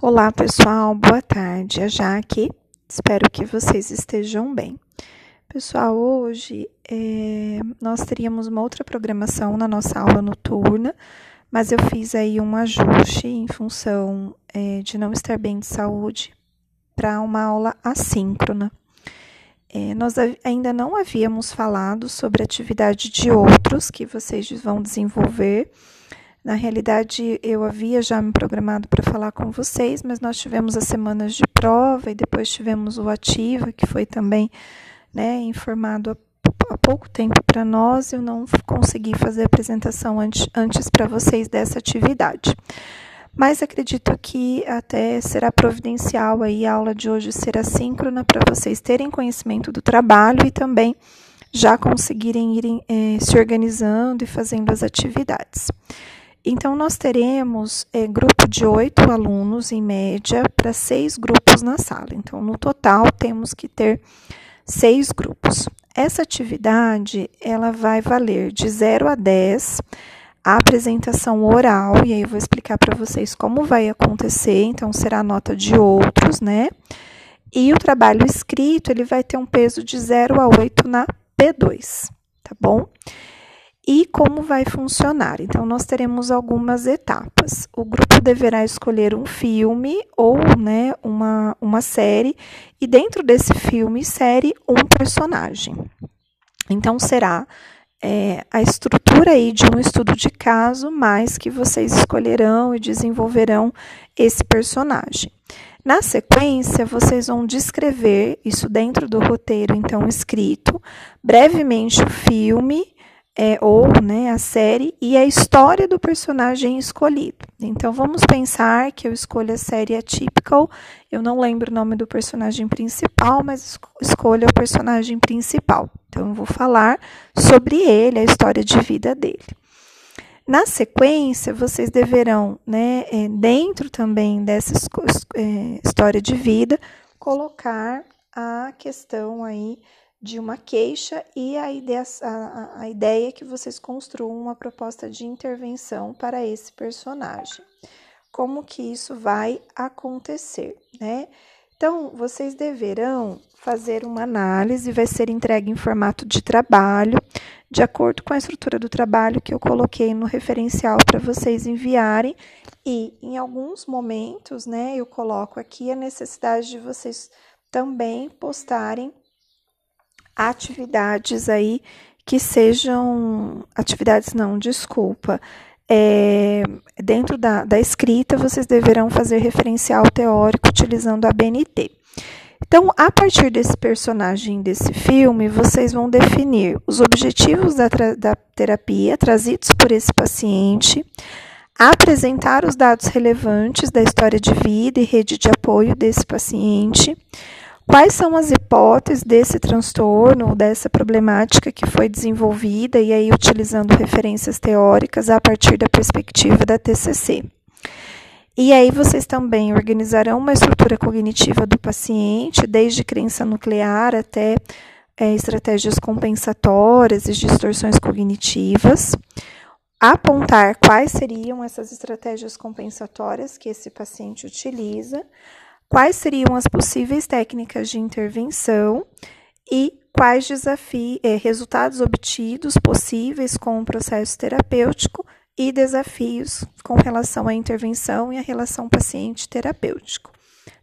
Olá, pessoal, boa tarde. A Jaque, espero que vocês estejam bem. Pessoal, hoje é, nós teríamos uma outra programação na nossa aula noturna, mas eu fiz aí um ajuste em função é, de não estar bem de saúde para uma aula assíncrona. É, nós ainda não havíamos falado sobre a atividade de outros que vocês vão desenvolver na realidade, eu havia já me programado para falar com vocês, mas nós tivemos as semanas de prova e depois tivemos o Ativa, que foi também né, informado há pouco tempo para nós. Eu não consegui fazer a apresentação antes, antes para vocês dessa atividade. Mas acredito que até será providencial aí a aula de hoje ser assíncrona para vocês terem conhecimento do trabalho e também já conseguirem irem eh, se organizando e fazendo as atividades. Então, nós teremos é, grupo de oito alunos, em média, para seis grupos na sala. Então, no total, temos que ter seis grupos. Essa atividade, ela vai valer de 0 a 10 a apresentação oral, e aí eu vou explicar para vocês como vai acontecer, então será a nota de outros, né? E o trabalho escrito, ele vai ter um peso de 0 a 8 na P2, tá bom? E como vai funcionar. Então, nós teremos algumas etapas. O grupo deverá escolher um filme ou né, uma, uma série, e dentro desse filme, série, um personagem. Então, será é, a estrutura aí de um estudo de caso, mais que vocês escolherão e desenvolverão esse personagem. Na sequência, vocês vão descrever isso dentro do roteiro, então, escrito, brevemente o filme é, ou né, a série e a história do personagem escolhido. Então vamos pensar que eu escolho a série Atypical, eu não lembro o nome do personagem principal, mas escolho o personagem principal. Então eu vou falar sobre ele, a história de vida dele. Na sequência, vocês deverão, né, é, dentro também dessa é, história de vida, colocar a questão aí de uma queixa e a ideia, a, a ideia é que vocês construam uma proposta de intervenção para esse personagem. Como que isso vai acontecer, né? Então, vocês deverão fazer uma análise, vai ser entregue em formato de trabalho, de acordo com a estrutura do trabalho que eu coloquei no referencial para vocês enviarem. E em alguns momentos, né, eu coloco aqui a necessidade de vocês também postarem atividades aí que sejam. Atividades não, desculpa. É, dentro da, da escrita, vocês deverão fazer referencial teórico utilizando a BNT. Então, a partir desse personagem desse filme, vocês vão definir os objetivos da, da terapia trazidos por esse paciente, apresentar os dados relevantes da história de vida e rede de apoio desse paciente, Quais são as hipóteses desse transtorno, dessa problemática que foi desenvolvida e aí utilizando referências teóricas a partir da perspectiva da TCC? E aí vocês também organizarão uma estrutura cognitiva do paciente, desde crença nuclear até é, estratégias compensatórias e distorções cognitivas. Apontar quais seriam essas estratégias compensatórias que esse paciente utiliza quais seriam as possíveis técnicas de intervenção e quais desafios, eh, resultados obtidos possíveis com o processo terapêutico e desafios com relação à intervenção e à relação paciente-terapêutico,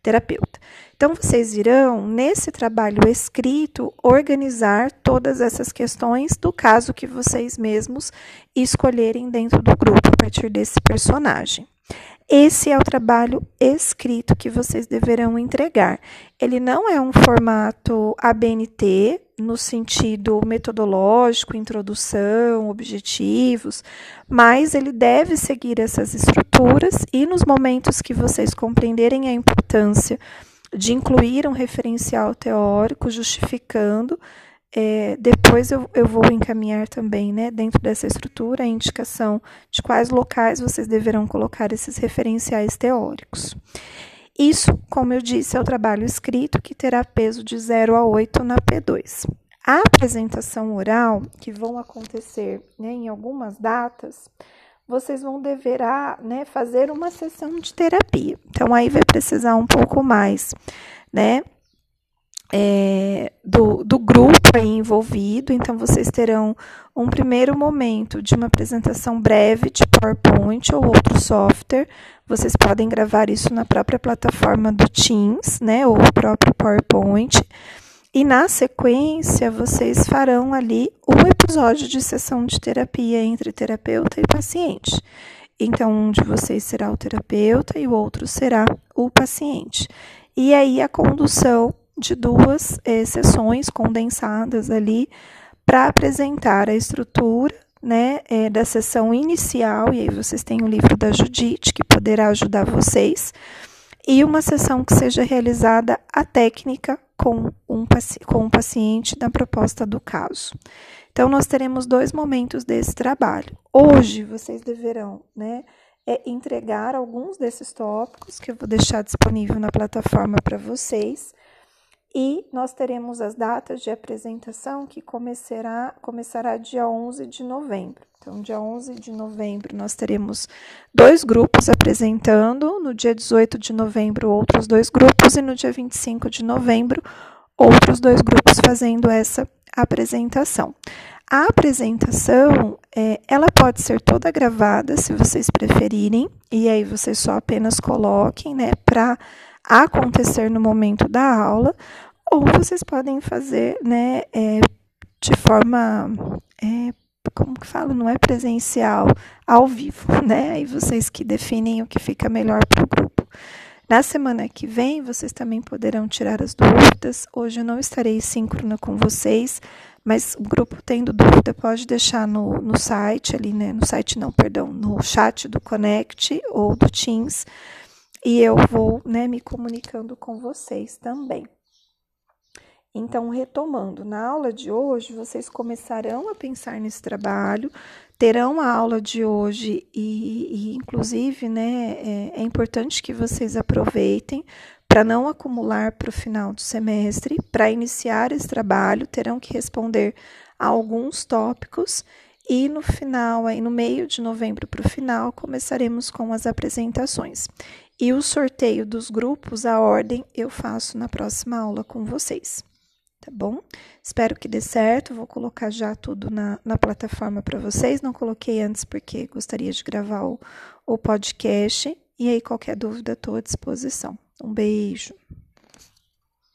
terapeuta. Então, vocês irão, nesse trabalho escrito, organizar todas essas questões do caso que vocês mesmos escolherem dentro do grupo a partir desse personagem. Esse é o trabalho escrito que vocês deverão entregar. Ele não é um formato ABNT, no sentido metodológico, introdução, objetivos, mas ele deve seguir essas estruturas e nos momentos que vocês compreenderem a importância de incluir um referencial teórico justificando é, depois eu, eu vou encaminhar também, né, dentro dessa estrutura, a indicação de quais locais vocês deverão colocar esses referenciais teóricos. Isso, como eu disse, é o trabalho escrito que terá peso de 0 a 8 na P2. A apresentação oral, que vão acontecer né, em algumas datas, vocês vão deverá, né, fazer uma sessão de terapia. Então aí vai precisar um pouco mais, né, é, do, do grupo envolvido. Então vocês terão um primeiro momento de uma apresentação breve de PowerPoint ou outro software. Vocês podem gravar isso na própria plataforma do Teams, né, ou o próprio PowerPoint. E na sequência, vocês farão ali um episódio de sessão de terapia entre terapeuta e paciente. Então, um de vocês será o terapeuta e o outro será o paciente. E aí, a condução de duas eh, sessões condensadas ali para apresentar a estrutura né, é, da sessão inicial, e aí vocês têm o livro da Judite, que poderá ajudar vocês, e uma sessão que seja realizada a técnica com um, com um paciente na proposta do caso. Então, nós teremos dois momentos desse trabalho. Hoje, vocês deverão né, é, entregar alguns desses tópicos que eu vou deixar disponível na plataforma para vocês. E nós teremos as datas de apresentação que começará, começará dia 11 de novembro. Então, dia 11 de novembro, nós teremos dois grupos apresentando, no dia 18 de novembro, outros dois grupos, e no dia 25 de novembro, outros dois grupos fazendo essa apresentação. A apresentação, é, ela pode ser toda gravada, se vocês preferirem, e aí vocês só apenas coloquem, né, para acontecer no momento da aula, ou vocês podem fazer, né, é, de forma é, como que fala, não é presencial, ao vivo, né? Aí vocês que definem o que fica melhor para o grupo. Na semana que vem, vocês também poderão tirar as dúvidas. Hoje eu não estarei síncrona com vocês, mas o grupo tendo dúvida pode deixar no, no site ali, né? No site não, perdão, no chat do Connect ou do Teams. E eu vou, né, me comunicando com vocês também. Então, retomando, na aula de hoje, vocês começarão a pensar nesse trabalho, terão a aula de hoje e, e inclusive, né, é, é importante que vocês aproveitem para não acumular para o final do semestre. Para iniciar esse trabalho, terão que responder a alguns tópicos e no final, aí no meio de novembro para o final, começaremos com as apresentações. E o sorteio dos grupos, a ordem, eu faço na próxima aula com vocês tá bom? Espero que dê certo. Vou colocar já tudo na, na plataforma para vocês. Não coloquei antes porque gostaria de gravar o, o podcast. E aí, qualquer dúvida, estou à disposição. Um beijo.